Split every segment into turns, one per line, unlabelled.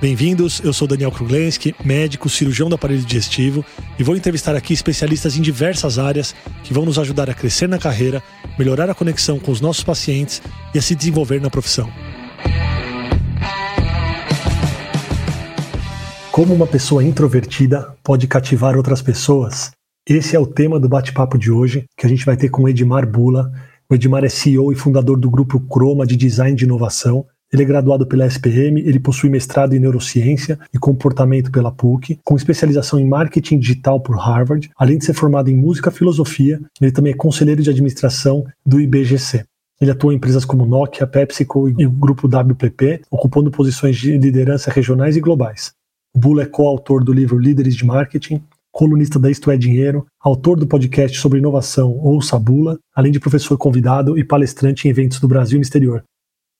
Bem-vindos, eu sou Daniel Kruglenski, médico, cirurgião do aparelho digestivo e vou entrevistar aqui especialistas em diversas áreas que vão nos ajudar a crescer na carreira, melhorar a conexão com os nossos pacientes e a se desenvolver na profissão. Como uma pessoa introvertida pode cativar outras pessoas? Esse é o tema do bate-papo de hoje, que a gente vai ter com Edmar Bula. O Edmar é CEO e fundador do grupo Croma de Design de Inovação ele é graduado pela SPM, ele possui mestrado em neurociência e comportamento pela PUC, com especialização em marketing digital por Harvard, além de ser formado em música e filosofia, ele também é conselheiro de administração do IBGC. Ele atua em empresas como Nokia, PepsiCo e o grupo WPP, ocupando posições de liderança regionais e globais. O Bull é coautor do livro Líderes de Marketing, colunista da Isto é Dinheiro, autor do podcast sobre inovação Ouça Bula, além de professor convidado e palestrante em eventos do Brasil e no exterior.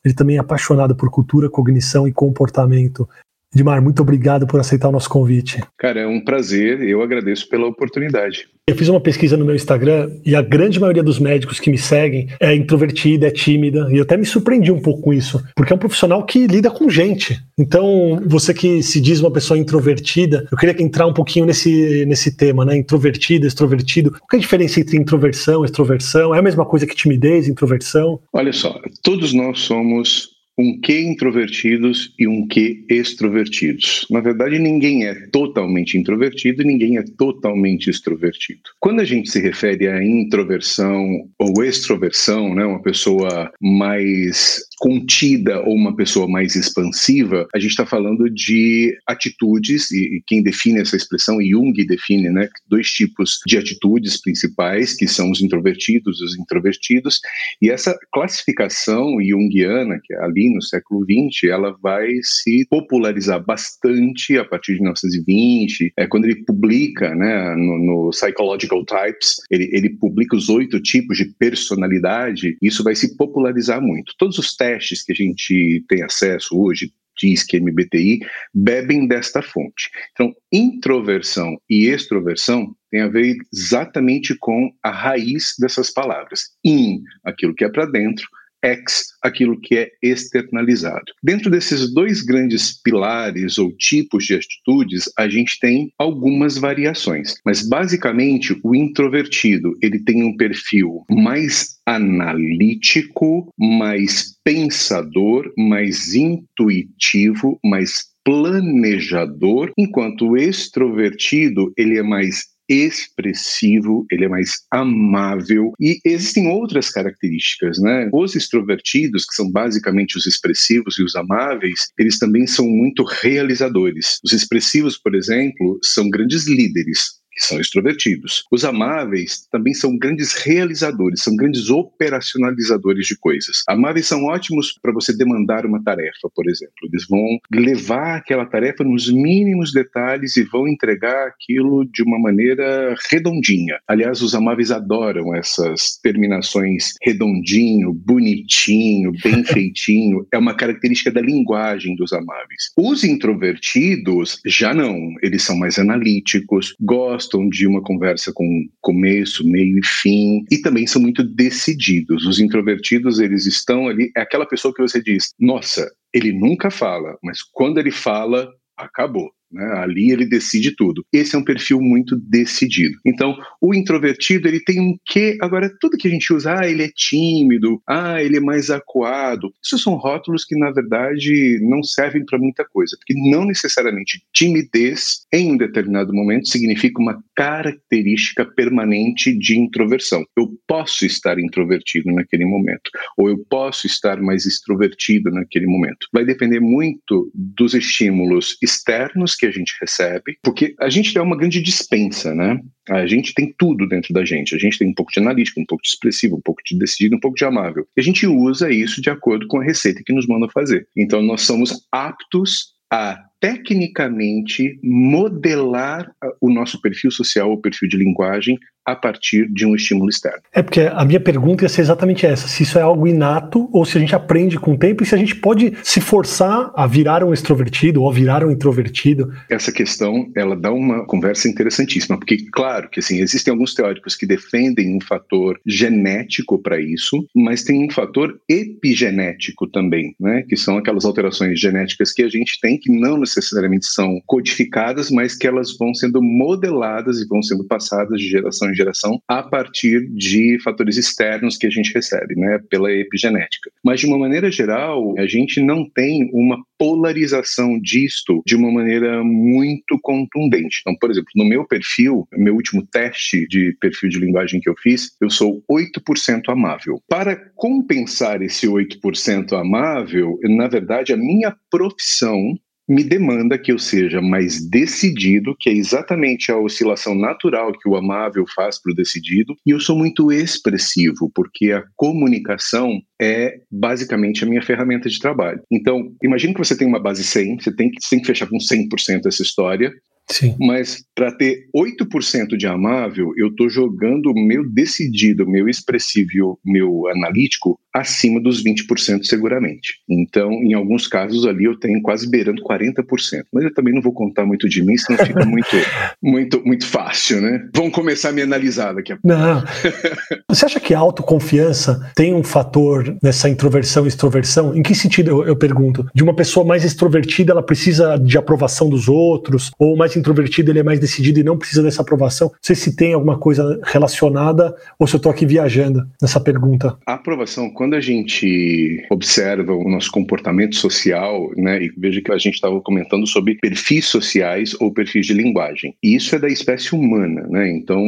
Ele também é apaixonado por cultura, cognição e comportamento. Edmar, muito obrigado por aceitar o nosso convite.
Cara, é um prazer, eu agradeço pela oportunidade.
Eu fiz uma pesquisa no meu Instagram e a grande maioria dos médicos que me seguem é introvertida, é tímida, e eu até me surpreendi um pouco com isso, porque é um profissional que lida com gente. Então, você que se diz uma pessoa introvertida, eu queria entrar um pouquinho nesse, nesse tema, né? Introvertido, extrovertido. Qual é a diferença entre introversão e extroversão? É a mesma coisa que timidez, introversão?
Olha só, todos nós somos um que introvertidos e um que extrovertidos. Na verdade, ninguém é totalmente introvertido e ninguém é totalmente extrovertido. Quando a gente se refere a introversão ou extroversão, né, uma pessoa mais contida ou uma pessoa mais expansiva, a gente está falando de atitudes, e quem define essa expressão, Jung define né, dois tipos de atitudes principais, que são os introvertidos e os introvertidos, e essa classificação junguiana, que é no século XX, ela vai se popularizar bastante a partir de 1920, é quando ele publica né, no, no Psychological Types, ele, ele publica os oito tipos de personalidade, isso vai se popularizar muito. Todos os testes que a gente tem acesso hoje, DISC, MBTI, bebem desta fonte. Então, introversão e extroversão tem a ver exatamente com a raiz dessas palavras. In, aquilo que é para dentro, ex, aquilo que é externalizado. Dentro desses dois grandes pilares ou tipos de atitudes, a gente tem algumas variações, mas basicamente o introvertido, ele tem um perfil mais analítico, mais pensador, mais intuitivo, mais planejador, enquanto o extrovertido, ele é mais expressivo, ele é mais amável e existem outras características, né? Os extrovertidos, que são basicamente os expressivos e os amáveis, eles também são muito realizadores. Os expressivos, por exemplo, são grandes líderes, que são extrovertidos. Os amáveis também são grandes realizadores, são grandes operacionalizadores de coisas. Amáveis são ótimos para você demandar uma tarefa, por exemplo. Eles vão levar aquela tarefa nos mínimos detalhes e vão entregar aquilo de uma maneira redondinha. Aliás, os amáveis adoram essas terminações redondinho, bonitinho, bem feitinho. É uma característica da linguagem dos amáveis. Os introvertidos já não, eles são mais analíticos, gostam gostam de uma conversa com começo, meio e fim, e também são muito decididos. Os introvertidos, eles estão ali, é aquela pessoa que você diz, nossa, ele nunca fala, mas quando ele fala, acabou. Né? Ali ele decide tudo. Esse é um perfil muito decidido. Então, o introvertido ele tem um quê? Agora, tudo que a gente usa, ah, ele é tímido, ah, ele é mais acuado. Isso são rótulos que, na verdade, não servem para muita coisa, porque não necessariamente timidez, em um determinado momento, significa uma característica permanente de introversão. Eu posso estar introvertido naquele momento, ou eu posso estar mais extrovertido naquele momento. Vai depender muito dos estímulos externos que a gente recebe, porque a gente é uma grande dispensa, né? A gente tem tudo dentro da gente. A gente tem um pouco de analítico, um pouco de expressivo, um pouco de decidido, um pouco de amável. E a gente usa isso de acordo com a receita que nos manda fazer. Então, nós somos aptos a tecnicamente modelar o nosso perfil social, o perfil de linguagem, a partir de um estímulo externo.
É porque a minha pergunta ia ser exatamente essa: se isso é algo inato ou se a gente aprende com o tempo e se a gente pode se forçar a virar um extrovertido ou a virar um introvertido.
Essa questão ela dá uma conversa interessantíssima, porque claro que assim existem alguns teóricos que defendem um fator genético para isso, mas tem um fator epigenético também, né? Que são aquelas alterações genéticas que a gente tem que não necessariamente são codificadas, mas que elas vão sendo modeladas e vão sendo passadas de geração em geração a partir de fatores externos que a gente recebe, né, pela epigenética. Mas de uma maneira geral, a gente não tem uma polarização disto de uma maneira muito contundente. Então, por exemplo, no meu perfil, meu último teste de perfil de linguagem que eu fiz, eu sou 8% amável. Para compensar esse 8% amável, na verdade, a minha profissão me demanda que eu seja mais decidido, que é exatamente a oscilação natural que o amável faz para o decidido, e eu sou muito expressivo, porque a comunicação é basicamente a minha ferramenta de trabalho. Então, imagine que você tem uma base 100, você tem que, você tem que fechar com 100% essa história,
Sim.
Mas para ter 8% de amável, eu estou jogando o meu decidido, meu expressivo, meu analítico acima dos 20% seguramente. Então, em alguns casos ali eu tenho quase beirando 40%. Mas eu também não vou contar muito de mim, senão fica muito, muito, muito fácil, né? Vamos começar a me analisar daqui a pouco.
Não. Você acha que a autoconfiança tem um fator nessa introversão e extroversão? Em que sentido, eu, eu pergunto? De uma pessoa mais extrovertida, ela precisa de aprovação dos outros? Ou mais introvertido, ele é mais decidido e não precisa dessa aprovação? Não sei se tem alguma coisa relacionada ou se eu estou aqui viajando nessa pergunta.
A aprovação, quando a gente observa o nosso comportamento social, né, e veja que a gente estava comentando sobre perfis sociais ou perfis de linguagem. E isso é da espécie humana, né? Então,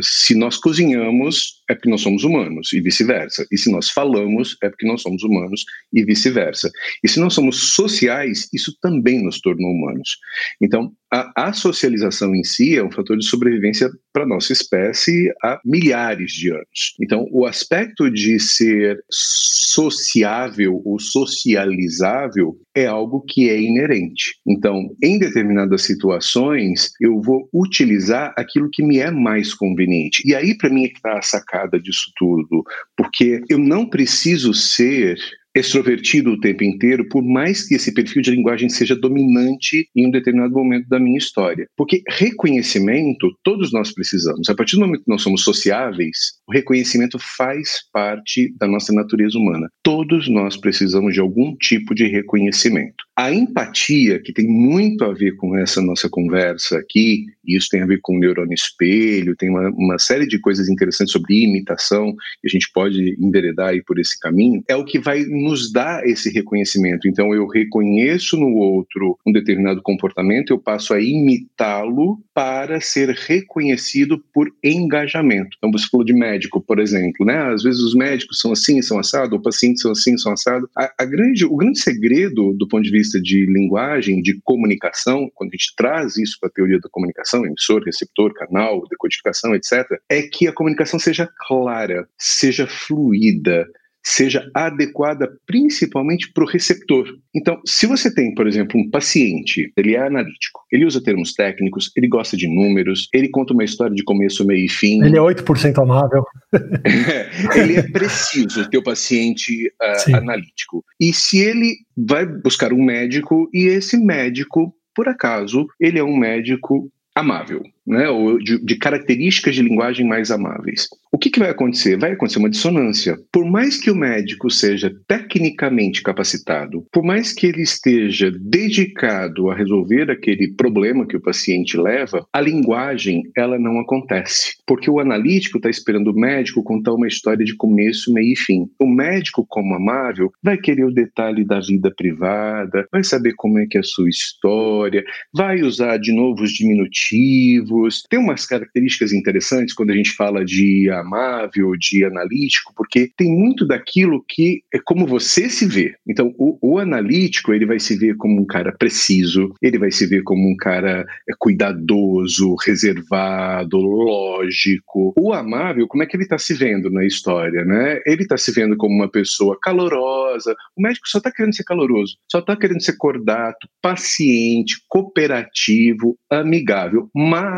se nós cozinhamos, é porque nós somos humanos e vice-versa. E se nós falamos, é porque nós somos humanos e vice-versa. E se nós somos sociais, isso também nos tornou humanos. Então, a, a, socialização em si é um fator de sobrevivência para nossa espécie há milhares de anos. Então, o aspecto de ser sociável ou socializável é algo que é inerente. Então, em determinadas situações, eu vou utilizar aquilo que me é mais conveniente. E aí, para mim, é que está a sacada disso tudo, porque eu não preciso ser extrovertido o tempo inteiro, por mais que esse perfil de linguagem seja dominante em um determinado momento da minha história. Porque reconhecimento, todos nós precisamos. A partir do momento que nós somos sociáveis, o reconhecimento faz parte da nossa natureza humana. Todos nós precisamos de algum tipo de reconhecimento. A empatia, que tem muito a ver com essa nossa conversa aqui, e isso tem a ver com o neurônio espelho, tem uma, uma série de coisas interessantes sobre imitação, e a gente pode enveredar aí por esse caminho, é o que vai nos dar esse reconhecimento. Então, eu reconheço no outro um determinado comportamento, eu passo a imitá-lo para ser reconhecido por engajamento. Então, você falou de médico, por exemplo, né? Às vezes os médicos são assim, são assado, ou pacientes são assim, são assado. A, a grande, o grande segredo do ponto de vista de linguagem, de comunicação, quando a gente traz isso para a teoria da comunicação, emissor, receptor, canal, decodificação, etc., é que a comunicação seja clara, seja fluida, seja adequada principalmente para o receptor. Então, se você tem, por exemplo, um paciente, ele é analítico, ele usa termos técnicos, ele gosta de números, ele conta uma história de começo, meio e fim.
Ele é 8% amável.
ele é preciso, o teu paciente uh, analítico. E se ele vai buscar um médico e esse médico, por acaso, ele é um médico amável né, ou de, de, características de linguagem mais amáveis. O que, que vai acontecer? Vai acontecer uma dissonância. Por mais que o médico seja tecnicamente capacitado, por mais que ele esteja dedicado a resolver aquele problema que o paciente leva, a linguagem ela não acontece, porque o analítico está esperando o médico contar uma história de começo, meio e fim. O médico, como amável, vai querer o detalhe da vida privada, vai saber como é que é a sua história, vai usar de novo os diminutivos Tem umas características interessantes quando a gente fala de amável, de analítico, porque tem muito daquilo que é como você se vê. Então, o, o analítico, ele vai se ver como um cara preciso, ele vai se ver como um cara é, cuidadoso, reservado, lógico. O amável, como é que ele está se vendo na história, né? Ele está se vendo como uma pessoa calorosa. O médico só está querendo ser caloroso, só está querendo ser cordato, paciente, cooperativo, amigável. Mas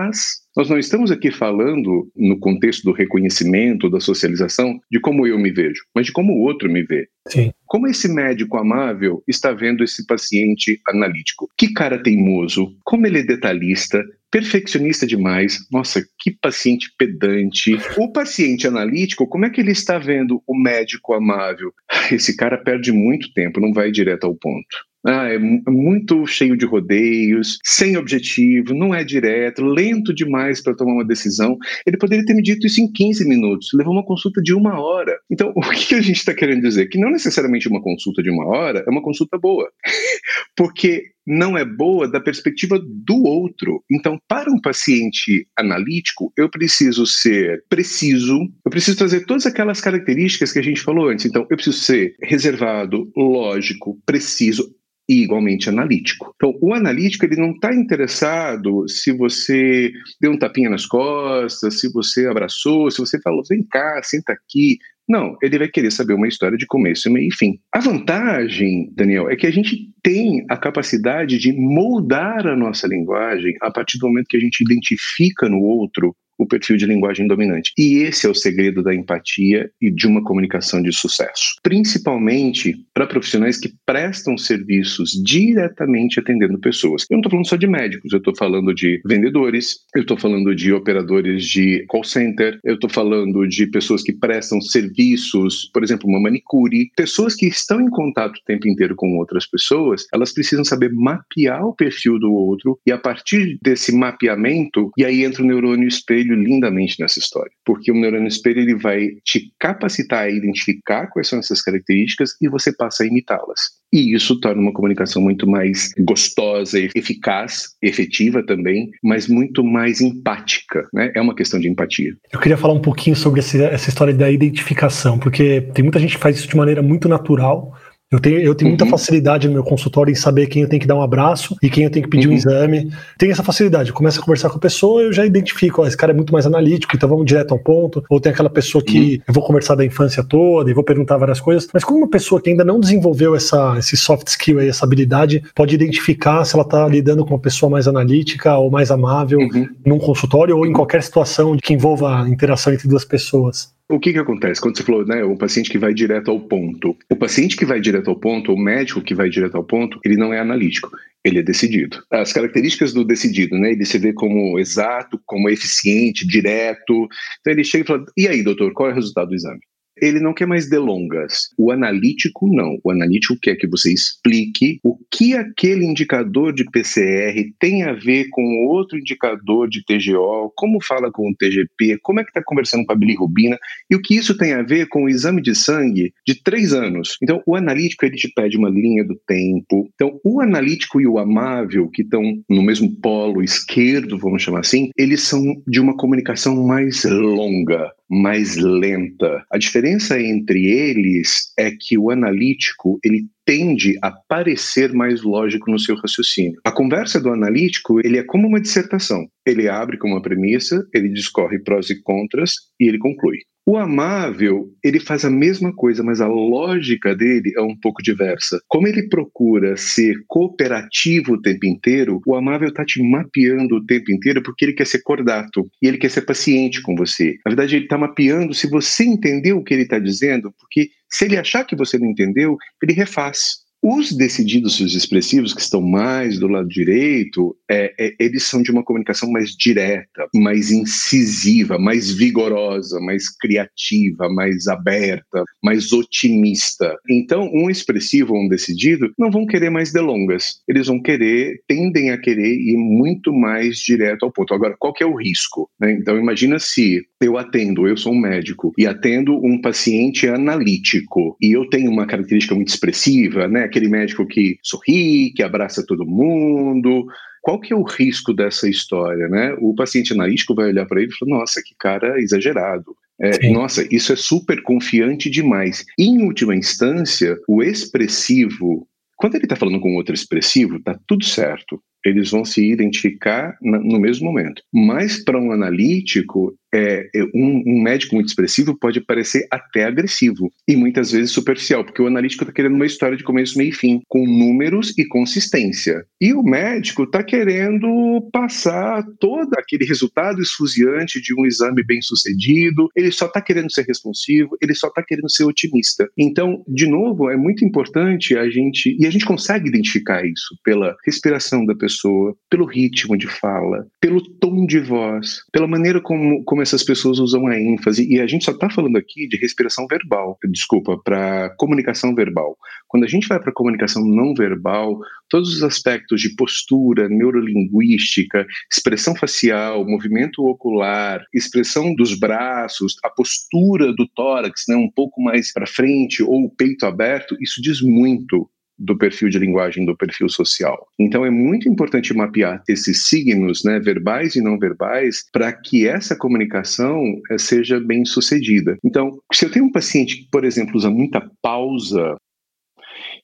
nós não estamos aqui falando, no contexto do reconhecimento, da socialização, de como eu me vejo, mas de como o outro me vê.
Sim.
Como esse médico amável está vendo esse paciente analítico? Que cara teimoso, como ele é detalhista, perfeccionista demais. Nossa, que paciente pedante. O paciente analítico, como é que ele está vendo o médico amável? Esse cara perde muito tempo, não vai direto ao ponto. Ah, é, é muito cheio de rodeios, sem objetivo, não é direto, lento demais para tomar uma decisão. Ele poderia ter me dito isso em 15 minutos, levou uma consulta de uma hora. Então, o que a gente está querendo dizer? Que não necessariamente uma consulta de uma hora é uma consulta boa. Porque não é boa da perspectiva do outro. Então, para um paciente analítico, eu preciso ser preciso, eu preciso trazer todas aquelas características que a gente falou antes. Então, eu preciso ser reservado, lógico, preciso, e igualmente analítico. Então, o analítico ele não está interessado se você deu um tapinha nas costas, se você abraçou, se você falou, vem cá, senta aqui. Não, ele vai querer saber uma história de começo, meio e fim. A vantagem, Daniel, é que a gente tem a capacidade de moldar a nossa linguagem a partir do momento que a gente identifica no outro o perfil de linguagem dominante. E esse é o segredo da empatia e de uma comunicação de sucesso. Principalmente para profissionais que prestam serviços diretamente atendendo pessoas. Eu não estou falando só de médicos, eu estou falando de vendedores, eu estou falando de operadores de call center, eu estou falando de pessoas que prestam serviços, por exemplo, uma manicure, pessoas que estão em contato o tempo inteiro com outras pessoas, elas precisam saber mapear o perfil do outro e a partir desse mapeamento, e aí entra o neurônio espelho lindamente nessa história, porque o neurônio espelho ele vai te capacitar a identificar quais são essas características e você passa a imitá-las. E isso torna uma comunicação muito mais gostosa, eficaz, efetiva também, mas muito mais empática, né? É uma questão de empatia.
Eu queria falar um pouquinho sobre essa história da identificação, porque tem muita gente que faz isso de maneira muito natural, eu tenho, eu tenho uhum. muita facilidade no meu consultório em saber quem eu tenho que dar um abraço e quem eu tenho que pedir uhum. um exame. Tem essa facilidade. Eu começo a conversar com a pessoa, eu já identifico, ó, esse cara é muito mais analítico, então vamos direto ao ponto. Ou tem aquela pessoa que uhum. eu vou conversar da infância toda e vou perguntar várias coisas. Mas como uma pessoa que ainda não desenvolveu essa, esse soft skill aí, essa habilidade, pode identificar se ela está lidando com uma pessoa mais analítica ou mais amável uhum. num consultório ou em qualquer situação que envolva a interação entre duas pessoas?
O que, que acontece? Quando você falou, né, o paciente que vai direto ao ponto. O paciente que vai direto ao ponto, o médico que vai direto ao ponto, ele não é analítico, ele é decidido. As características do decidido, né, ele se vê como exato, como eficiente, direto. Então ele chega e fala: e aí, doutor, qual é o resultado do exame? Ele não quer mais delongas. O analítico não. O analítico quer que você explique o que aquele indicador de PCR tem a ver com outro indicador de TGO, como fala com o TGP, como é que está conversando com a bilirrubina e o que isso tem a ver com o exame de sangue de três anos. Então, o analítico ele te pede uma linha do tempo. Então, o analítico e o amável, que estão no mesmo polo esquerdo, vamos chamar assim, eles são de uma comunicação mais longa mais lenta. A diferença entre eles é que o analítico ele tende a parecer mais lógico no seu raciocínio. A conversa do analítico ele é como uma dissertação. Ele abre com uma premissa, ele discorre prós e contras e ele conclui. O amável, ele faz a mesma coisa, mas a lógica dele é um pouco diversa. Como ele procura ser cooperativo o tempo inteiro, o amável está te mapeando o tempo inteiro porque ele quer ser cordato e ele quer ser paciente com você. Na verdade, ele está mapeando se você entendeu o que ele está dizendo, porque se ele achar que você não entendeu, ele refaz. Os decididos e os expressivos, que estão mais do lado direito, é, é, eles são de uma comunicação mais direta, mais incisiva, mais vigorosa, mais criativa, mais aberta, mais otimista. Então, um expressivo ou um decidido não vão querer mais delongas. Eles vão querer, tendem a querer ir muito mais direto ao ponto. Agora, qual que é o risco? Né? Então, imagina se eu atendo, eu sou um médico, e atendo um paciente analítico, e eu tenho uma característica muito expressiva, né? Aquele médico que sorri, que abraça todo mundo. Qual que é o risco dessa história, né? O paciente analítico vai olhar para ele e falar: "Nossa, que cara exagerado". É, nossa, isso é super confiante demais. Em última instância, o expressivo, quando ele está falando com outro expressivo, tá tudo certo eles vão se identificar no mesmo momento. Mas para um analítico, é, um, um, médico muito expressivo pode parecer até agressivo e muitas vezes superficial, porque o analítico está querendo uma história de começo, meio e fim, com números e consistência. E o médico está querendo passar todo aquele resultado esfuziante de um exame bem sucedido, ele só está querendo ser responsivo, ele só está querendo ser otimista. Então, de novo, é muito importante a gente, e a gente consegue identificar isso pela respiração da pessoa, pelo ritmo de fala, pelo tom de voz, pela maneira como, como como essas pessoas usam a ênfase. E a gente só está falando aqui de respiração verbal, desculpa, para comunicação verbal. Quando a gente vai para comunicação não verbal, todos os aspectos de postura, neurolinguística, expressão facial, movimento ocular, expressão dos braços, a postura do tórax, né, um pouco mais para frente ou o peito aberto, isso diz muito do perfil de linguagem do perfil social. Então é muito importante mapear esses signos, né, verbais e não verbais, para que essa comunicação eh, seja bem sucedida. Então, se eu tenho um paciente que, por exemplo, usa muita pausa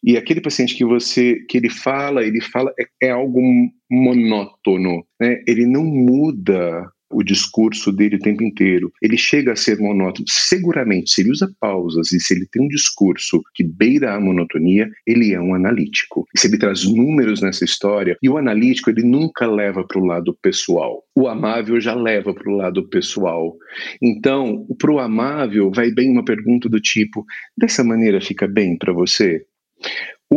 e aquele paciente que você que ele fala, ele fala é, é algo monótono, né? Ele não muda o discurso dele o tempo inteiro. Ele chega a ser monótono. Seguramente, se ele usa pausas e se ele tem um discurso que beira a monotonia, ele é um analítico. E se ele traz números nessa história, e o analítico ele nunca leva para o lado pessoal. O amável já leva para o lado pessoal. Então, para o amável, vai bem uma pergunta do tipo: dessa maneira fica bem para você?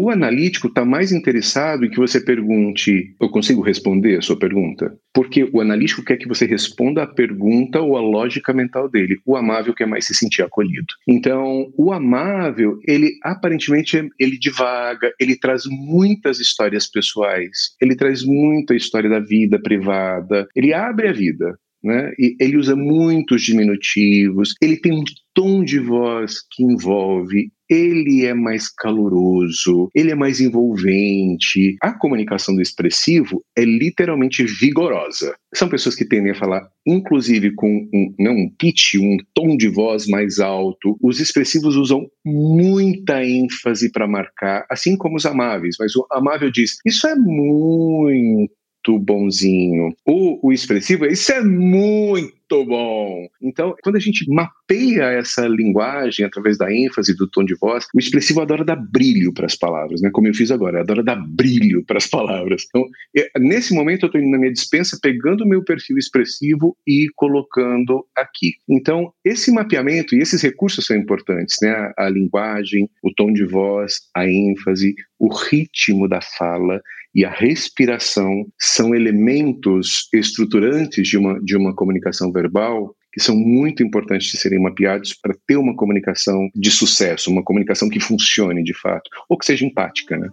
O analítico está mais interessado em que você pergunte: eu consigo responder a sua pergunta? Porque o analítico quer que você responda a pergunta ou a lógica mental dele. O amável quer mais se sentir acolhido. Então, o amável, ele aparentemente ele divaga, ele traz muitas histórias pessoais, ele traz muita história da vida privada, ele abre a vida. Né? E ele usa muitos diminutivos, ele tem um tom de voz que envolve, ele é mais caloroso, ele é mais envolvente. A comunicação do expressivo é literalmente vigorosa. São pessoas que tendem a falar, inclusive, com um, não, um pitch, um tom de voz mais alto. Os expressivos usam muita ênfase para marcar, assim como os amáveis. Mas o amável diz: Isso é muito bonzinho. O, o expressivo, isso é muito bom. Então, quando a gente mapeia essa linguagem através da ênfase, do tom de voz, o expressivo adora dar brilho para as palavras, né? Como eu fiz agora, adora dar brilho para as palavras. Então, eu, nesse momento, eu estou indo na minha dispensa, pegando o meu perfil expressivo e colocando aqui. Então, esse mapeamento e esses recursos são importantes, né? A, a linguagem, o tom de voz, a ênfase, o ritmo da fala e a respiração são elementos estruturantes de uma, de uma comunicação verbal que são muito importantes de serem mapeados para ter uma comunicação de sucesso, uma comunicação que funcione de fato, ou que seja empática. Né?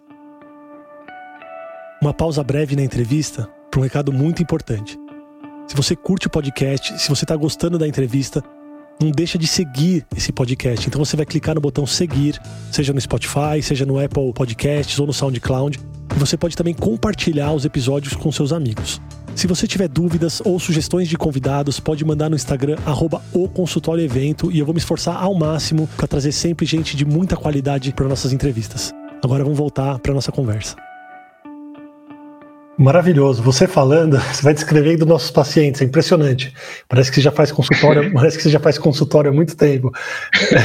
Uma pausa breve na entrevista para um recado muito importante. Se você curte o podcast, se você está gostando da entrevista, não deixa de seguir esse podcast. Então você vai clicar no botão seguir, seja no Spotify, seja no Apple Podcasts ou no SoundCloud. Você pode também compartilhar os episódios com seus amigos. Se você tiver dúvidas ou sugestões de convidados, pode mandar no Instagram arroba o consultório evento e eu vou me esforçar ao máximo para trazer sempre gente de muita qualidade para nossas entrevistas. Agora vamos voltar para nossa conversa. Maravilhoso. Você falando, você vai descrevendo nossos pacientes, é impressionante. Parece que você já faz consultório, parece que você já faz consultório há muito tempo.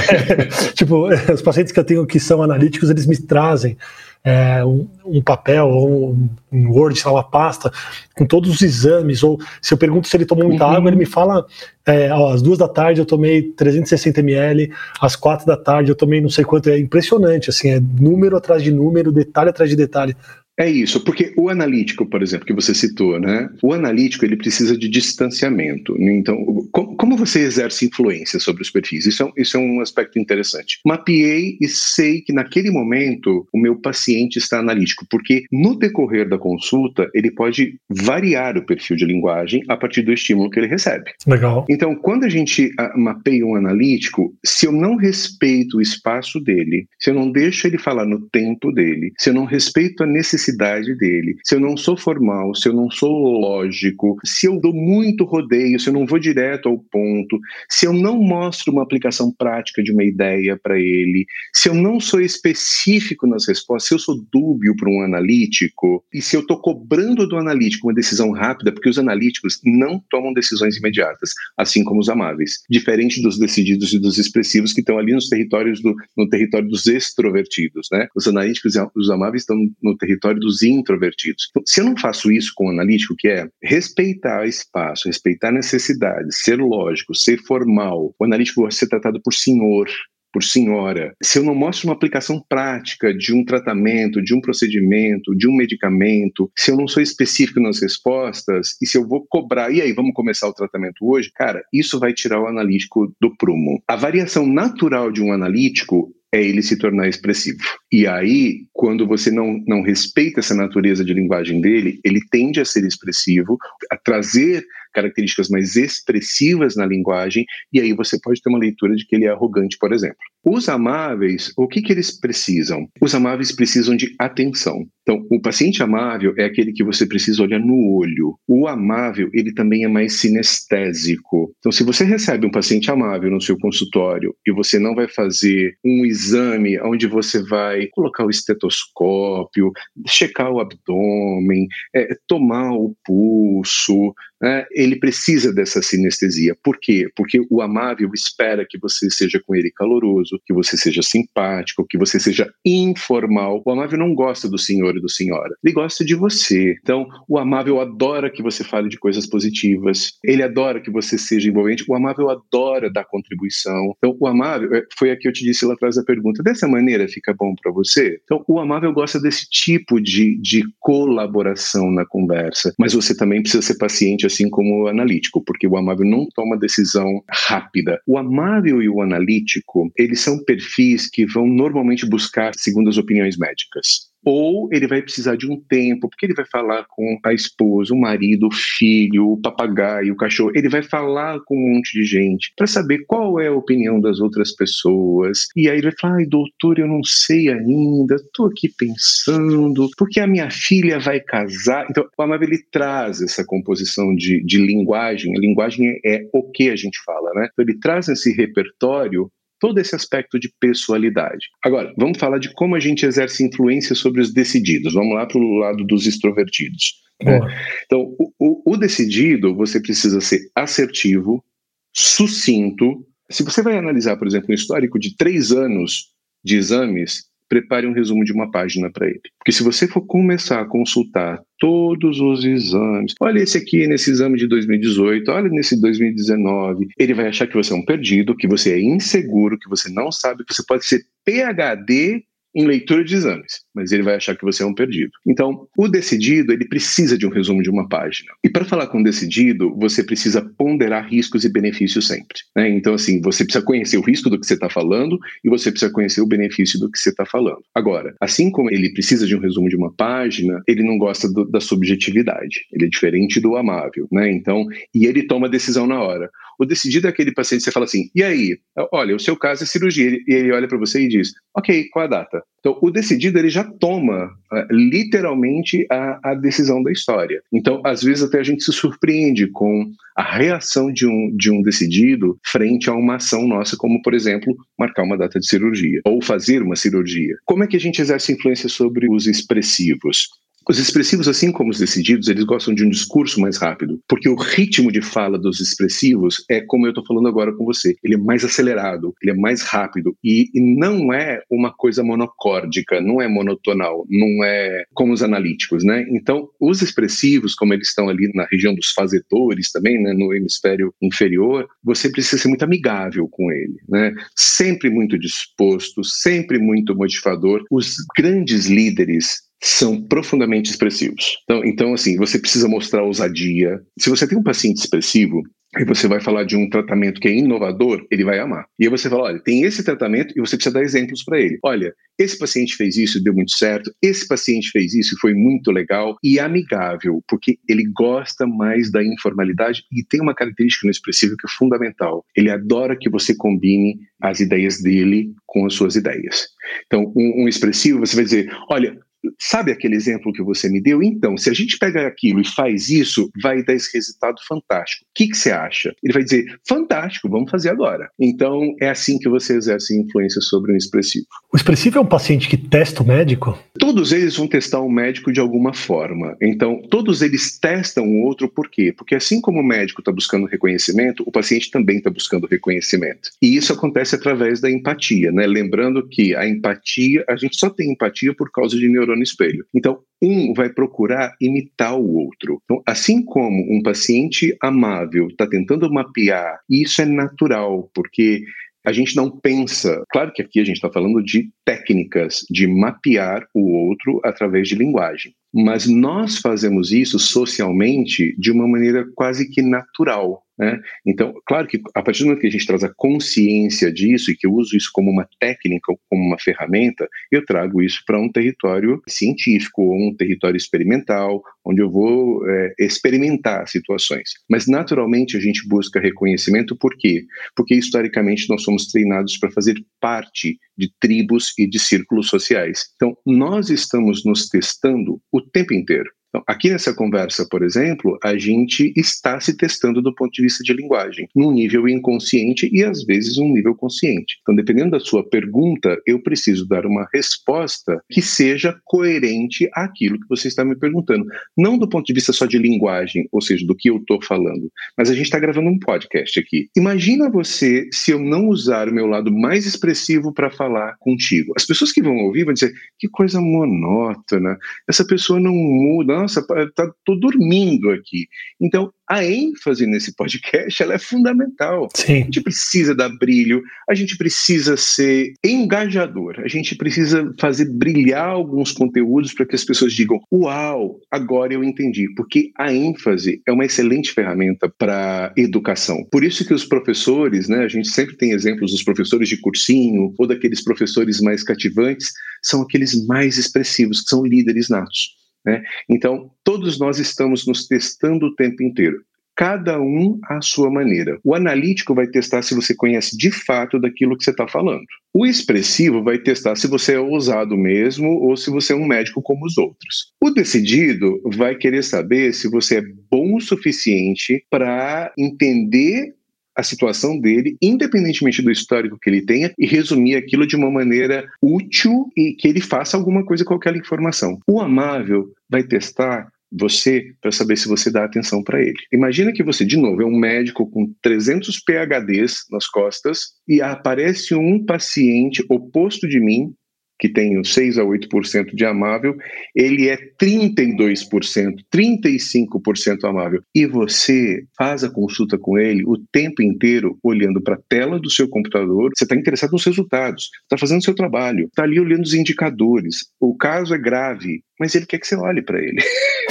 tipo, os pacientes que eu tenho que são analíticos, eles me trazem é, um, um, papel ou um, um Word, sei lá, uma pasta com todos os exames, ou se eu pergunto se ele tomou muita uhum. água, ele me fala, é, ó, às duas da tarde eu tomei 360 ml, às quatro da tarde eu tomei não sei quanto, é impressionante, assim, é número atrás de número, detalhe atrás de detalhe.
É isso, porque o analítico, por exemplo, que você citou, né? O analítico ele precisa de distanciamento. Então, como você exerce influência sobre os perfis? Isso é, isso é um aspecto interessante. Mapeei e sei que naquele momento o meu paciente está analítico, porque no decorrer da consulta ele pode variar o perfil de linguagem a partir do estímulo que ele recebe.
Legal.
Então, quando a gente ah, mapeia um analítico, se eu não respeito o espaço dele, se eu não deixo ele falar no tempo dele, se eu não respeito a necessidade necessidade dele, se eu não sou formal, se eu não sou lógico, se eu dou muito rodeio, se eu não vou direto ao ponto, se eu não mostro uma aplicação prática de uma ideia para ele, se eu não sou específico nas respostas, se eu sou dúbio para um analítico e se eu estou cobrando do analítico uma decisão rápida, porque os analíticos não tomam decisões imediatas, assim como os amáveis, diferente dos decididos e dos expressivos que estão ali nos territórios do, no território dos extrovertidos, né? Os analíticos e os amáveis estão no território dos introvertidos. Então, se eu não faço isso com o analítico, que é respeitar espaço, respeitar necessidades, ser lógico, ser formal, o analítico de ser tratado por senhor, por senhora. Se eu não mostro uma aplicação prática de um tratamento, de um procedimento, de um medicamento, se eu não sou específico nas respostas e se eu vou cobrar, e aí, vamos começar o tratamento hoje? Cara, isso vai tirar o analítico do prumo. A variação natural de um analítico é ele se tornar expressivo. E aí, quando você não, não respeita essa natureza de linguagem dele, ele tende a ser expressivo, a trazer características mais expressivas na linguagem, e aí você pode ter uma leitura de que ele é arrogante, por exemplo. Os amáveis, o que, que eles precisam? Os amáveis precisam de atenção. Então, o paciente amável é aquele que você precisa olhar no olho. O amável, ele também é mais sinestésico. Então, se você recebe um paciente amável no seu consultório e você não vai fazer um exame onde você vai colocar o estetoscópio, checar o abdômen, é, tomar o pulso, né, ele precisa dessa sinestesia. Por quê? Porque o amável espera que você seja com ele caloroso, que você seja simpático, que você seja informal. O amável não gosta do senhor e do senhora, ele gosta de você. Então, o amável adora que você fale de coisas positivas, ele adora que você seja envolvente, o amável adora dar contribuição. Então, o amável, é, foi a que eu te disse lá atrás da pergunta, dessa maneira fica bom para você? Então, o amável gosta desse tipo de, de colaboração na conversa, mas você também precisa ser paciente assim como o analítico, porque o amável não toma decisão rápida. O amável e o analítico, eles são perfis que vão normalmente buscar segundo as opiniões médicas ou ele vai precisar de um tempo, porque ele vai falar com a esposa, o marido, o filho, o papagaio, o cachorro, ele vai falar com um monte de gente para saber qual é a opinião das outras pessoas. E aí ele vai falar: ai, doutor, eu não sei ainda, estou aqui pensando, porque a minha filha vai casar. Então, o Amável ele traz essa composição de, de linguagem, a linguagem é o que a gente fala, né? Então, ele traz esse repertório todo esse aspecto de pessoalidade. Agora, vamos falar de como a gente exerce influência sobre os decididos. Vamos lá para o lado dos extrovertidos. Né? Então, o, o, decidido, você precisa ser assertivo, sucinto. Se você vai analisar, por exemplo, um histórico de três anos de exames, prepare um resumo de uma página para ele. Porque se você for começar a consultar todos os exames, olha esse aqui nesse exame de 2018, olha nesse 2019, ele vai achar que você é um perdido, que você é inseguro, que você não sabe, que você pode ser PhD em leitura de exames, mas ele vai achar que você é um perdido. Então, o decidido, ele precisa de um resumo de uma página. E para falar com o decidido, você precisa ponderar riscos e benefícios sempre. Né? Então, assim, você precisa conhecer o risco do que você está falando e você precisa conhecer o benefício do que você está falando. Agora, assim como ele precisa de um resumo de uma página, ele não gosta do, da subjetividade. Ele é diferente do amável, né? Então, e ele toma decisão na hora. O decidido é aquele paciente, você fala assim, e aí? Olha, o seu caso é cirurgia. E ele olha para você e diz, ok, qual a data? Então, o decidido, ele já toma uh, literalmente a, a, decisão da história. Então, às vezes até a gente se surpreende com a reação de um, de um decidido frente a uma ação nossa, como, por exemplo, marcar uma data de cirurgia ou fazer uma cirurgia. Como é que a gente exerce influência sobre os expressivos? Os expressivos, assim como os decididos, eles gostam de um discurso mais rápido, porque o ritmo de fala dos expressivos é como eu estou falando agora com você. Ele é mais acelerado, ele é mais rápido e, e, não é uma coisa monocórdica, não é monotonal, não é como os analíticos, né? Então, os expressivos, como eles estão ali na região dos fazedores também, né, no hemisfério inferior, você precisa ser muito amigável com ele, né? Sempre muito disposto, sempre muito motivador. Os grandes líderes são profundamente expressivos. Então, então, assim, você precisa mostrar ousadia. Se você tem um paciente expressivo, Aí você vai falar de um tratamento que é inovador, ele vai amar. E aí você fala, olha, tem esse tratamento e você precisa dar exemplos para ele. Olha, esse paciente fez isso e deu muito certo, esse paciente fez isso e foi muito legal e amigável, porque ele gosta mais da informalidade e tem uma característica no expressivo que é fundamental. Ele adora que você combine as ideias dele com as suas ideias. Então, um, um expressivo, você vai dizer, olha, Sabe aquele exemplo que você me deu? Então, se a gente pega aquilo e faz isso, vai dar esse resultado fantástico. O que, que você acha? Ele vai dizer, fantástico, vamos fazer agora. Então, é assim que você exerce influência sobre um expressivo.
O expressivo é um paciente que testa o médico?
Todos eles vão testar o médico de alguma forma. Então, todos eles testam o outro por quê? Porque assim como o médico está buscando reconhecimento, o paciente também está buscando reconhecimento. E isso acontece através da empatia, né? Lembrando que a empatia, a gente só tem empatia por causa de neurônios no espelho. Então, um vai procurar imitar o outro. Então, assim como um paciente amável está tentando mapear, isso é natural, porque a gente não pensa. Claro que aqui a gente está falando de técnicas de mapear o outro através de linguagem. Mas nós fazemos isso socialmente de uma maneira quase que natural. Né? Então, claro que a partir do momento que a gente traz a consciência disso e que eu uso isso como uma técnica, como uma ferramenta, eu trago isso para um território científico ou um território experimental, onde eu vou é, experimentar situações. Mas, naturalmente, a gente busca reconhecimento, por quê? Porque, historicamente, nós somos treinados para fazer parte de tribos e de círculos sociais. Então, nós estamos nos testando o tempo inteiro. Então, aqui nessa conversa, por exemplo, a gente está se testando do ponto de vista de linguagem, num nível inconsciente e às vezes um nível consciente. Então, dependendo da sua pergunta, eu preciso dar uma resposta que seja coerente àquilo que você está me perguntando. Não do ponto de vista só de linguagem, ou seja, do que eu estou falando, mas a gente está gravando um podcast aqui. Imagina você se eu não usar o meu lado mais expressivo para falar contigo. As pessoas que vão ouvir vão dizer que coisa monótona, essa pessoa não muda nossa, tá, tô dormindo aqui. Então, a ênfase nesse podcast ela é fundamental.
Sim.
A gente precisa dar brilho, a gente precisa ser engajador, a gente precisa fazer brilhar alguns conteúdos para que as pessoas digam: Uau, agora eu entendi. Porque a ênfase é uma excelente ferramenta para educação. Por isso que os professores, né, a gente sempre tem exemplos dos professores de cursinho ou daqueles professores mais cativantes, são aqueles mais expressivos, que são líderes natos. Né? Então, todos nós estamos nos testando o tempo inteiro. Cada um à sua maneira. O analítico vai testar se você conhece de fato daquilo que você está falando. O expressivo vai testar se você é ousado mesmo ou se você é um médico como os outros. O decidido vai querer saber se você é bom o suficiente para entender a situação dele, independentemente do histórico que ele tenha, e resumir aquilo de uma maneira útil e que ele faça alguma coisa com aquela informação. O amável vai testar você para saber se você dá atenção para ele. Imagina que você, de novo, é um médico com 300 PHDs nas costas e aparece um paciente oposto de mim que tem 6 a 8% de amável, ele é 32%, 35% amável. E você faz a consulta com ele o tempo inteiro olhando para a tela do seu computador, você está interessado nos resultados, está fazendo o seu trabalho, está ali olhando os indicadores. O caso é grave, mas ele quer que você olhe para ele.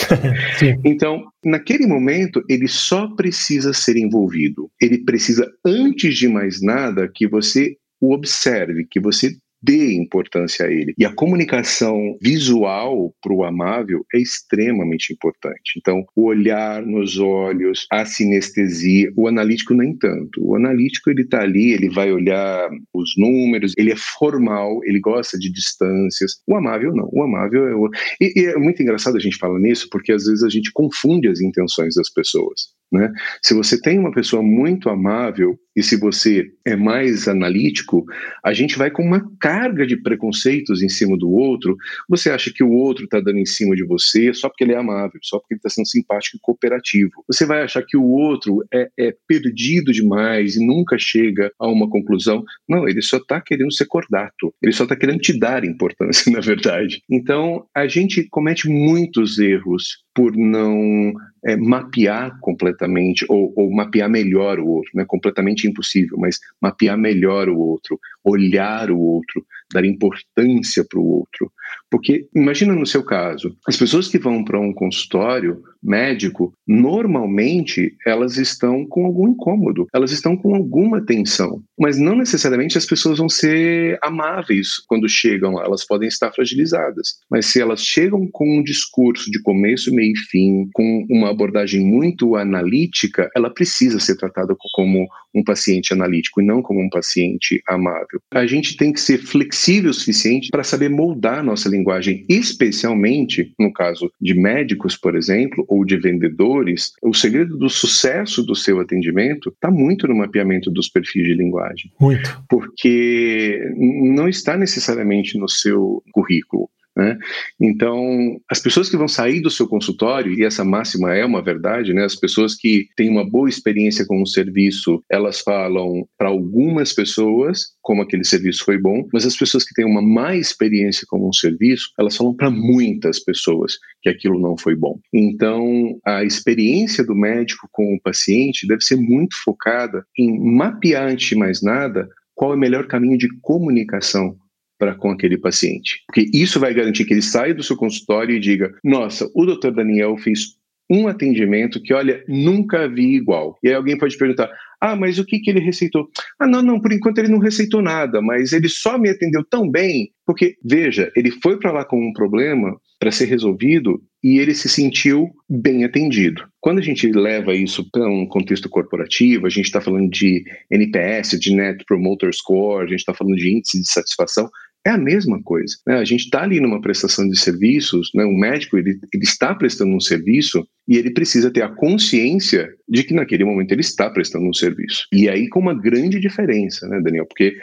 então, naquele momento, ele só precisa ser envolvido. Ele precisa, antes de mais nada, que você o observe, que você dê importância a ele. E a comunicação visual para o amável é extremamente importante. Então, o olhar nos olhos, a sinestesia, o analítico nem tanto. O analítico ele está ali, ele vai olhar os números, ele é formal, ele gosta de distâncias. O amável não. O amável é o... e, e é muito engraçado a gente falar nisso porque às vezes a gente confunde as intenções das pessoas. Né? Se você tem uma pessoa muito amável e se você é mais analítico, a gente vai com uma carga de preconceitos em cima do outro. Você acha que o outro está dando em cima de você só porque ele é amável, só porque ele está sendo simpático e cooperativo. Você vai achar que o outro é, é perdido demais e nunca chega a uma conclusão. Não, ele só está querendo ser cordato. Ele só está querendo te dar importância, na verdade. Então, a gente comete muitos erros por não é, mapear completamente ou, ou, mapear melhor o outro, né? completamente impossível, mas mapear melhor o outro, olhar o outro, dar importância para o outro. Porque imagina no seu caso, as pessoas que vão para um consultório médico, normalmente elas estão com algum incômodo, elas estão com alguma tensão, mas não necessariamente as pessoas vão ser amáveis quando chegam elas podem estar fragilizadas. Mas se elas chegam com um discurso de começo, meio e fim, com uma abordagem muito analítica, ela precisa ser tratada como um paciente analítico e não como um paciente amável. A gente tem que ser flexível o suficiente para saber moldar a nossa linguagem, especialmente no caso de médicos, por exemplo, ou de vendedores. O segredo do sucesso do seu atendimento está muito no mapeamento dos perfis de linguagem.
Muito.
Porque não está necessariamente no seu currículo. Né? Então, as pessoas que vão sair do seu consultório, e essa máxima é uma verdade, né? as pessoas que têm uma boa experiência com o serviço, elas falam para algumas pessoas como aquele serviço foi bom, mas as pessoas que têm uma má experiência com um serviço, elas falam para muitas pessoas que aquilo não foi bom. Então, a experiência do médico com o paciente deve ser muito focada em mapear, antes de mais nada, qual é o melhor caminho de comunicação para com aquele paciente. Porque isso vai garantir que ele saia do seu consultório e diga: Nossa, o doutor Daniel fez um atendimento que, olha, nunca vi igual. E aí alguém pode perguntar: ah, mas o que, que ele receitou? Ah, não, não, por enquanto ele não receitou nada, mas ele só me atendeu tão bem, porque, veja, ele foi para lá com um problema para ser resolvido e ele se sentiu bem atendido. Quando a gente leva isso para um contexto corporativo, a gente está falando de NPS, de Net Promoter Score, a gente está falando de índice de satisfação, é a mesma coisa. Né? A gente está ali numa prestação de serviços, né? um médico ele, ele está prestando um serviço e ele precisa ter a consciência de que naquele momento ele está prestando um serviço. E aí com uma grande diferença, né, Daniel? Porque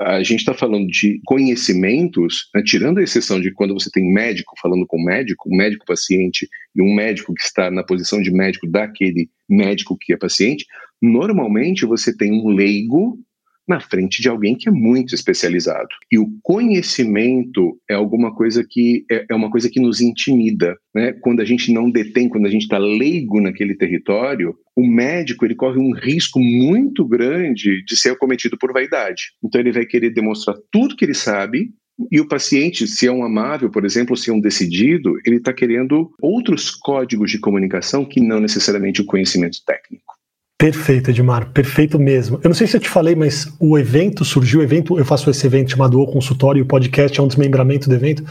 a gente está falando de conhecimentos, né, tirando a exceção de quando você tem médico falando com médico, um médico paciente e um médico que está na posição de médico daquele médico que é paciente, normalmente você tem um leigo na frente de alguém que é muito especializado. E o conhecimento é alguma coisa que é, é uma coisa que nos intimida, né? Quando a gente não detém, quando a gente está leigo naquele território, o médico ele corre um risco muito grande de ser acometido por vaidade. Então ele vai querer demonstrar tudo que ele sabe e o paciente, se é um amável, por exemplo, se é um decidido, ele está querendo outros códigos de comunicação que não necessariamente o conhecimento técnico.
Perfeito, Edmar, perfeito mesmo. Eu não sei se eu te falei, mas o evento surgiu, o evento, eu faço esse evento chamado O Consultório, e o podcast é um desmembramento do evento,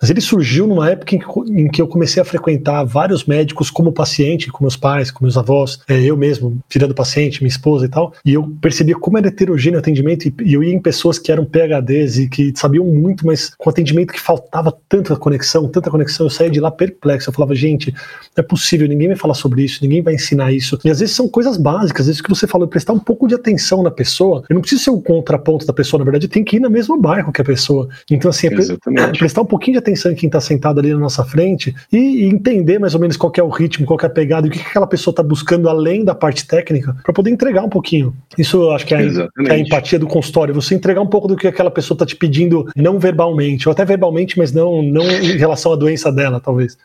mas ele surgiu numa época em que, em que eu comecei a frequentar vários médicos como paciente, com meus pais, com meus avós, é, eu mesmo, tirando paciente, minha esposa e tal, e eu percebia como era heterogêneo o atendimento, e, e eu ia em pessoas que eram PHDs e que sabiam muito, mas com atendimento que faltava tanta conexão, tanta conexão, eu saía de lá perplexo, eu falava, gente, não é possível, ninguém vai falar sobre isso, ninguém vai ensinar isso, e às vezes são coisas básicas, vezes que você falou, prestar um pouco de atenção na pessoa. Eu não preciso ser o contraponto da pessoa, na verdade, tem que ir no mesmo bairro que a pessoa. Então, assim, é prestar um pouquinho de atenção em quem está sentado ali na nossa frente e, e, entender mais ou menos qual é o ritmo, qual é a pegada e o que, que aquela pessoa está buscando além da parte técnica para poder entregar um pouquinho. Isso eu acho que é, a, é a empatia do consultório, você entregar um pouco do que aquela pessoa está te pedindo, não verbalmente, ou até verbalmente, mas não, não em relação à doença dela, talvez.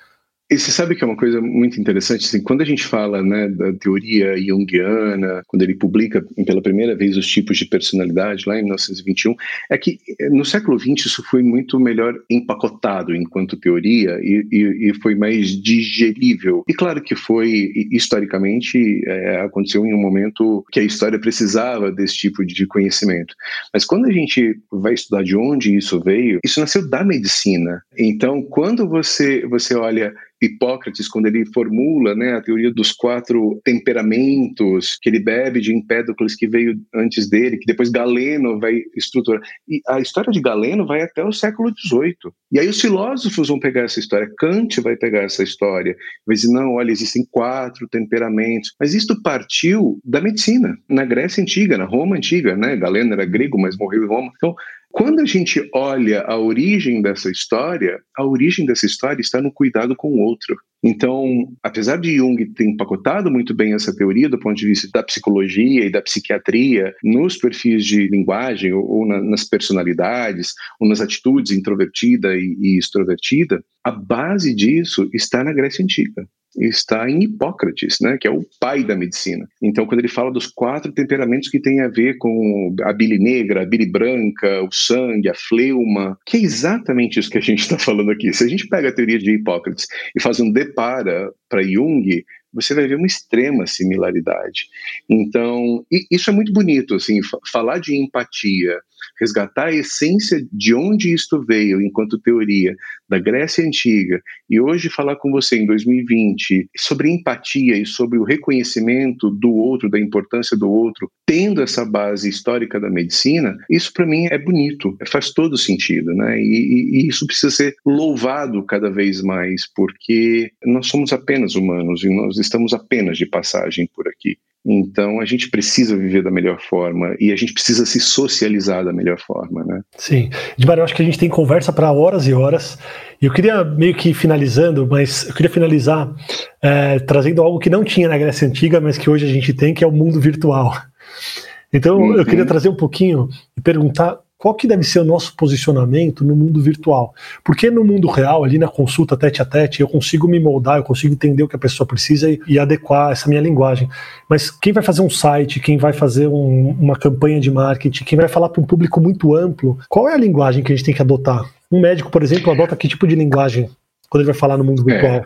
E você sabe que é uma coisa muito interessante, assim, quando a gente fala né, da teoria junguiana, quando ele publica pela primeira vez os tipos de personalidade, lá em 1921, é que eh, no século XX isso foi muito melhor empacotado enquanto teoria e, e, e foi mais digerível. E claro que foi, historicamente, é, aconteceu em um momento que a história precisava desse tipo de conhecimento. Mas quando a gente vai estudar de onde isso veio, isso nasceu da medicina. Então, quando você, você olha Hipócrates, quando ele formula né, a teoria dos quatro temperamentos, que ele bebe de Empédocles, que veio antes dele, que depois Galeno vai estruturar. E a história de Galeno vai até o século XVIII. E aí os filósofos vão pegar essa história, Kant vai pegar essa história, vai dizer, não, olha, existem quatro temperamentos. Mas isto partiu da medicina, na Grécia Antiga, na Roma Antiga, né? Galeno era grego, mas morreu em Roma. Então, quando a gente olha a origem dessa história, a origem dessa história está no cuidado com o outro. Então, apesar de Jung ter empacotado muito bem essa teoria do ponto de vista da psicologia e da psiquiatria nos perfis de linguagem ou, ou na, nas personalidades ou nas atitudes introvertida e, e extrovertida, a base disso está na Grécia Antiga. Está em Hipócrates, né, que é o pai da medicina. Então, quando ele fala dos quatro temperamentos que têm a ver com a bile negra, a bile branca, o sangue, a fleuma, que é exatamente isso que a gente está falando aqui. Se a gente pega a teoria de Hipócrates e faz um depara para Jung, você vai ver uma extrema similaridade. Então, isso é muito bonito, assim, falar de empatia, resgatar a essência de onde isto veio enquanto teoria da Grécia Antiga e hoje falar com você em 2020 sobre empatia e sobre o reconhecimento do outro, da importância do outro, tendo essa base histórica da medicina, isso para mim é bonito, faz todo sentido, né? E, e, e isso precisa ser louvado cada vez mais, porque nós somos apenas humanos e nós estamos apenas de passagem por aqui. Então a gente precisa viver da melhor forma e a gente precisa se socializar da melhor forma, né?
Sim. Edmar, eu acho que a gente tem conversa para horas e horas. E eu queria meio que finalizando, mas eu queria finalizar é, trazendo algo que não tinha na Grécia Antiga, mas que hoje a gente tem, que é o mundo virtual. Então uhum. eu queria trazer um pouquinho e perguntar qual que deve ser o nosso posicionamento no mundo virtual. Porque no mundo real, ali na consulta tete a tete, eu consigo me moldar, eu consigo entender o que a pessoa precisa e, e adequar essa minha linguagem. Mas quem vai fazer um site, quem vai fazer um, uma campanha de marketing, quem vai falar para um público muito amplo, qual é a linguagem que a gente tem que adotar? Um médico, por exemplo, adota que tipo de linguagem quando ele vai falar no mundo virtual? É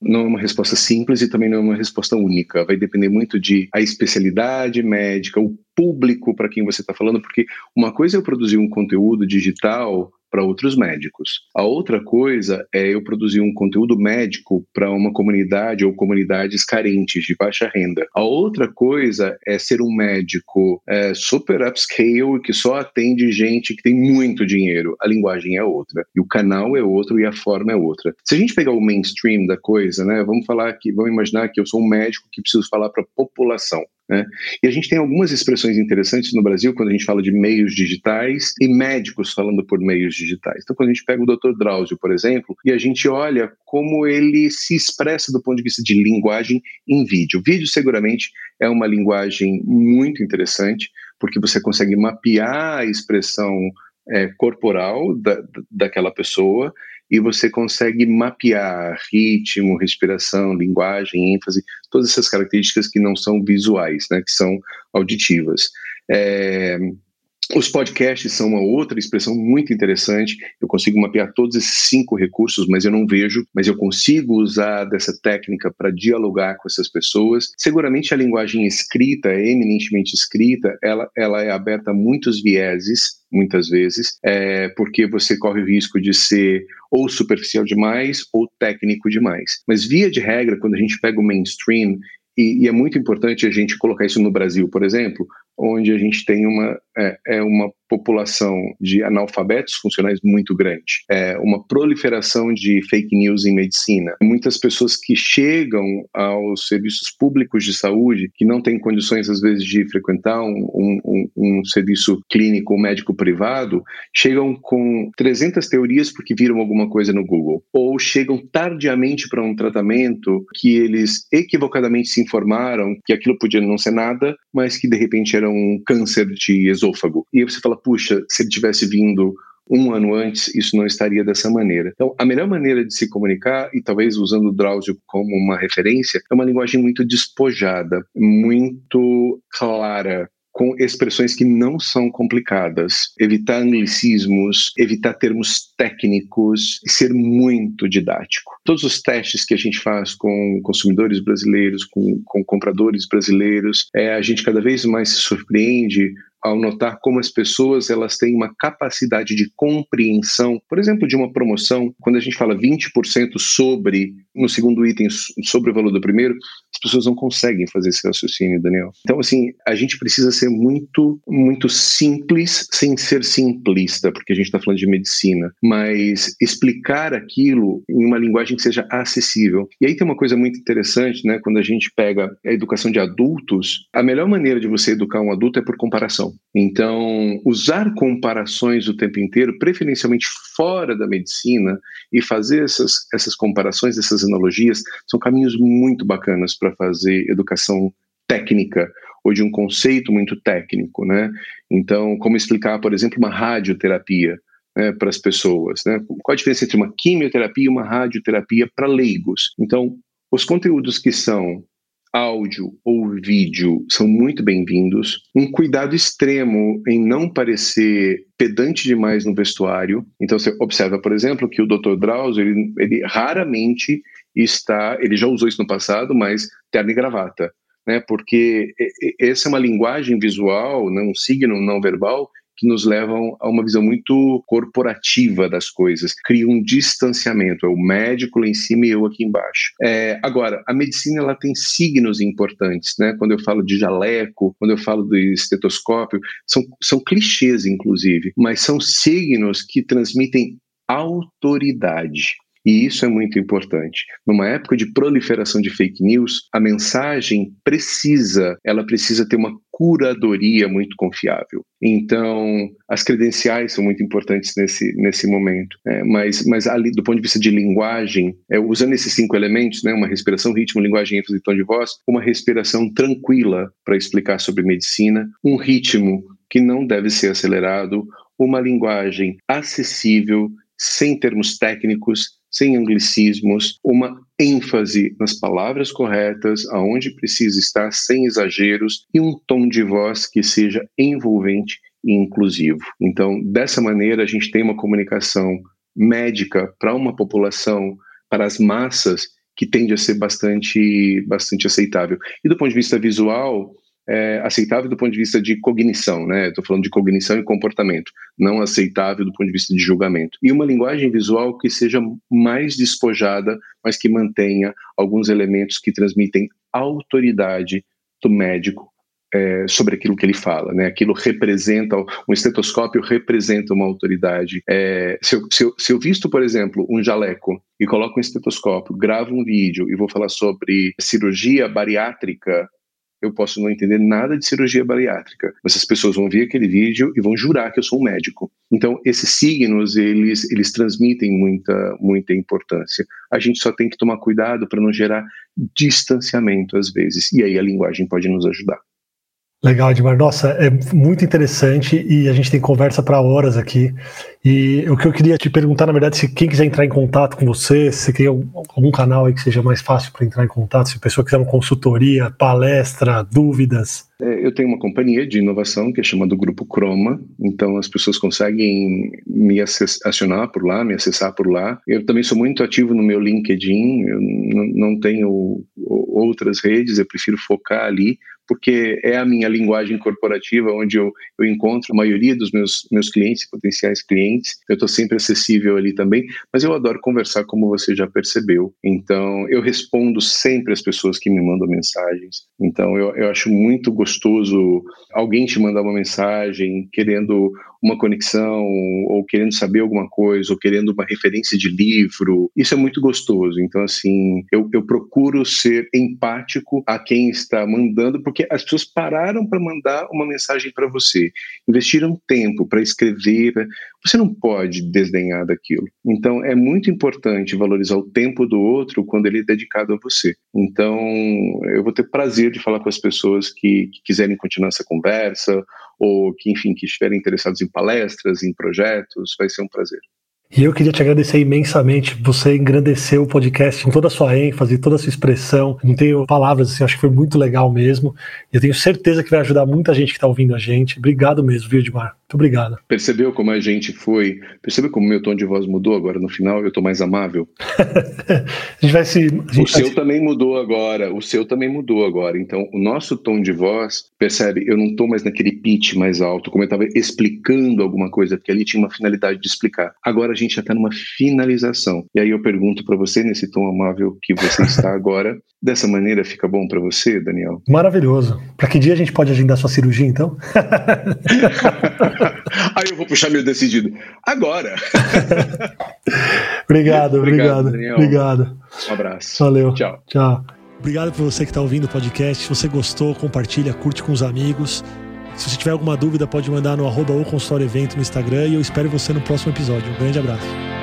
não é uma resposta simples e também não é uma resposta única. Vai depender muito de a especialidade médica, o público para quem você está falando, porque uma coisa é eu produzir um conteúdo digital para outros médicos. A outra coisa é eu produzir um conteúdo médico para uma comunidade ou comunidades carentes de baixa renda. A outra coisa é ser um médico é, super upscale que só atende gente que tem muito dinheiro. A linguagem é outra e o canal é outro e a forma é outra. Se a gente pegar o mainstream da coisa, né, vamos falar que, vamos imaginar que eu sou um médico que preciso falar para a população. Né? E a gente tem algumas expressões interessantes no Brasil quando a gente fala de meios digitais e médicos falando por meios digitais. Então, quando a gente pega o Dr. Drauzio, por exemplo, e a gente olha como ele se expressa do ponto de vista de linguagem em vídeo. Vídeo, seguramente, é uma linguagem muito interessante, porque você consegue mapear a expressão é, corporal da, daquela pessoa e você consegue mapear ritmo, respiração, linguagem, ênfase, todas essas características que não são visuais, né, que são auditivas. É, os podcasts são uma outra expressão muito interessante. Eu consigo mapear todos esses cinco recursos, mas eu não vejo, mas eu consigo usar dessa técnica para dialogar com essas pessoas. Seguramente a linguagem escrita, eminentemente escrita, ela, ela é aberta a muitos vieses, muitas vezes, é, porque você corre o risco de ser ou superficial demais ou técnico demais. Mas via de regra, quando a gente pega o mainstream e, e, é muito importante a gente colocar isso no Brasil, por exemplo, onde a gente tem uma, é, é uma população de analfabetos funcionais muito grande, é uma proliferação de fake news em medicina, muitas pessoas que chegam aos serviços públicos de saúde que não têm condições às vezes de frequentar um, um, um serviço clínico ou médico privado, chegam com 300 teorias porque viram alguma coisa no Google, ou chegam tardiamente para um tratamento que eles equivocadamente se informaram que aquilo podia não ser nada, mas que de repente era um câncer de esôfago. E aí você fala, puxa, se ele tivesse vindo um ano antes, isso não estaria dessa maneira. Então, a melhor maneira de se comunicar, e talvez usando o Drauzio como uma referência, é uma linguagem muito despojada, muito clara, com expressões que não são complicadas, evitar anglicismos, evitar termos técnicos e ser muito didático. Todos os testes que a gente faz com consumidores brasileiros, com, com compradores brasileiros, é, a gente cada vez mais se surpreende ao notar como as pessoas elas têm uma capacidade de compreensão, por exemplo, de uma promoção, quando a gente fala 20% sobre, no segundo item, sobre o valor do primeiro, as pessoas não conseguem fazer esse raciocínio, Daniel. Então, assim, a gente precisa ser muito, muito simples sem ser simplista, porque a gente está falando de medicina, mas explicar aquilo em uma linguagem que seja acessível. E aí tem uma coisa muito interessante, né? Quando a gente pega a educação de adultos, a melhor maneira de você educar um adulto é por comparação. Então, usar comparações o tempo inteiro, preferencialmente fora da medicina, e fazer essas, essas comparações, essas analogias, são caminhos muito bacanas para fazer educação técnica ou de um conceito muito técnico, né? Então, como explicar, por exemplo, uma radioterapia né, para as pessoas, né? Qual a diferença entre uma quimioterapia e uma radioterapia para leigos? Então, Os conteúdos que são áudio ou vídeo são muito bem-vindos. Um cuidado extremo em não parecer pedante demais no vestuário. Então você observa, por exemplo, que o Dr. Drauzio, ele, ele raramente está, ele já usou isso no passado, mas terno e gravata. Né, porque essa é uma linguagem visual, né, um signo não verbal que nos levam a uma visão muito corporativa das coisas, cria um distanciamento, é o médico lá em cima e eu aqui embaixo. É, agora, a medicina ela tem signos importantes, né? Quando eu falo de jaleco, quando eu falo do estetoscópio, são, são clichês, inclusive, mas são signos que transmitem autoridade. E isso é muito importante. Numa época de proliferação de fake news, a mensagem precisa, ela precisa ter uma curadoria muito confiável. Então, as credenciais são muito importantes nesse, nesse momento. É, mas, mas ali, do ponto de vista de linguagem, é, usando esses cinco elementos, né, uma respiração, ritmo, linguagem, ênfase e tom de voz, uma respiração tranquila para explicar sobre medicina, um ritmo que não deve ser acelerado, uma linguagem acessível, sem termos técnicos, sem anglicismos, uma ênfase nas palavras corretas, aonde precisa estar, sem exageros, e um tom de voz que seja envolvente e inclusivo. Então, dessa maneira, a gente tem uma comunicação médica para uma população, para as massas, que tende a ser bastante, bastante aceitável. E do ponto de vista visual, é, aceitável do ponto de vista de cognição, né? Estou falando de cognição e comportamento, não aceitável do ponto de vista de julgamento. E uma linguagem visual que seja mais despojada, mas que mantenha alguns elementos que transmitem autoridade do médico é, sobre aquilo que ele fala, né? Aquilo representa, um estetoscópio representa uma autoridade. É, se, eu, se, eu, se, eu, visto, por exemplo, um jaleco e coloco um estetoscópio, gravo um vídeo e vou falar sobre cirurgia bariátrica eu posso não entender nada de cirurgia bariátrica, mas as pessoas vão ver aquele vídeo e vão jurar que eu sou um médico. Então, esses signos, eles, eles transmitem muita, muita importância. A gente só tem que tomar cuidado para não gerar distanciamento às vezes, e aí a linguagem pode nos ajudar.
Legal, Edmar. Nossa, é muito interessante e a gente tem conversa para horas aqui. E o que eu queria te perguntar, na verdade, se quem quiser entrar em contato com você, se tem algum canal aí que seja mais fácil para entrar em contato, se a pessoa quiser uma consultoria, palestra, dúvidas.
É, eu tenho uma companhia de inovação que é chamada Grupo Croma, então as pessoas conseguem me acionar por lá, me acessar por lá. Eu também sou muito ativo no meu LinkedIn, eu não tenho outras redes, eu prefiro focar ali porque é a minha linguagem corporativa onde eu, eu encontro a maioria dos meus, meus clientes potenciais clientes. Eu estou sempre acessível ali também, mas eu adoro conversar, como você já percebeu. Então, eu respondo sempre as pessoas que me mandam mensagens. Então, eu, eu acho muito gostoso alguém te mandar uma mensagem querendo uma conexão, ou querendo saber alguma coisa, ou querendo uma referência de livro. Isso é muito gostoso. Então, assim, eu, eu procuro ser empático a quem está mandando, porque as pessoas pararam para mandar uma mensagem para você, investiram tempo para escrever. Você não pode desdenhar daquilo. Então, é muito importante valorizar o tempo do outro quando ele é dedicado a você. Então, eu vou ter prazer de falar com as pessoas que, que quiserem continuar essa conversa ou que, enfim, que estiverem interessados em palestras, em projetos, vai ser um prazer.
E eu queria te agradecer imensamente. Você engrandeceu o podcast com toda a sua ênfase, toda a sua expressão. Não tenho palavras, assim, acho que foi muito legal mesmo. Eu tenho certeza que vai ajudar muita gente que está ouvindo a gente. Obrigado mesmo, viu, Edmar? Muito obrigado.
Percebeu como a gente foi? Percebeu como meu tom de voz mudou agora no final? Eu estou mais amável?
a gente vai se.
o seu se... também mudou agora. O seu também mudou agora. Então, o nosso tom de voz, percebe? Eu não estou mais naquele pitch mais alto, como eu estava explicando alguma coisa, porque ali tinha uma finalidade de explicar. Agora a gente já está numa finalização. E aí eu pergunto para você, nesse tom amável que você está agora, dessa maneira fica bom para você, Daniel?
Maravilhoso. Para que dia a gente pode agendar sua cirurgia, então?
aí eu vou puxar meu decidido. Agora!
obrigado, obrigado. Obrigado. obrigado.
Um abraço.
Valeu.
Tchau.
Tchau. Obrigado por você que está ouvindo o podcast. Se você gostou, compartilha, curte com os amigos. Se você tiver alguma dúvida, pode mandar no arroba ou consultório evento no Instagram e eu espero você no próximo episódio. Um grande abraço.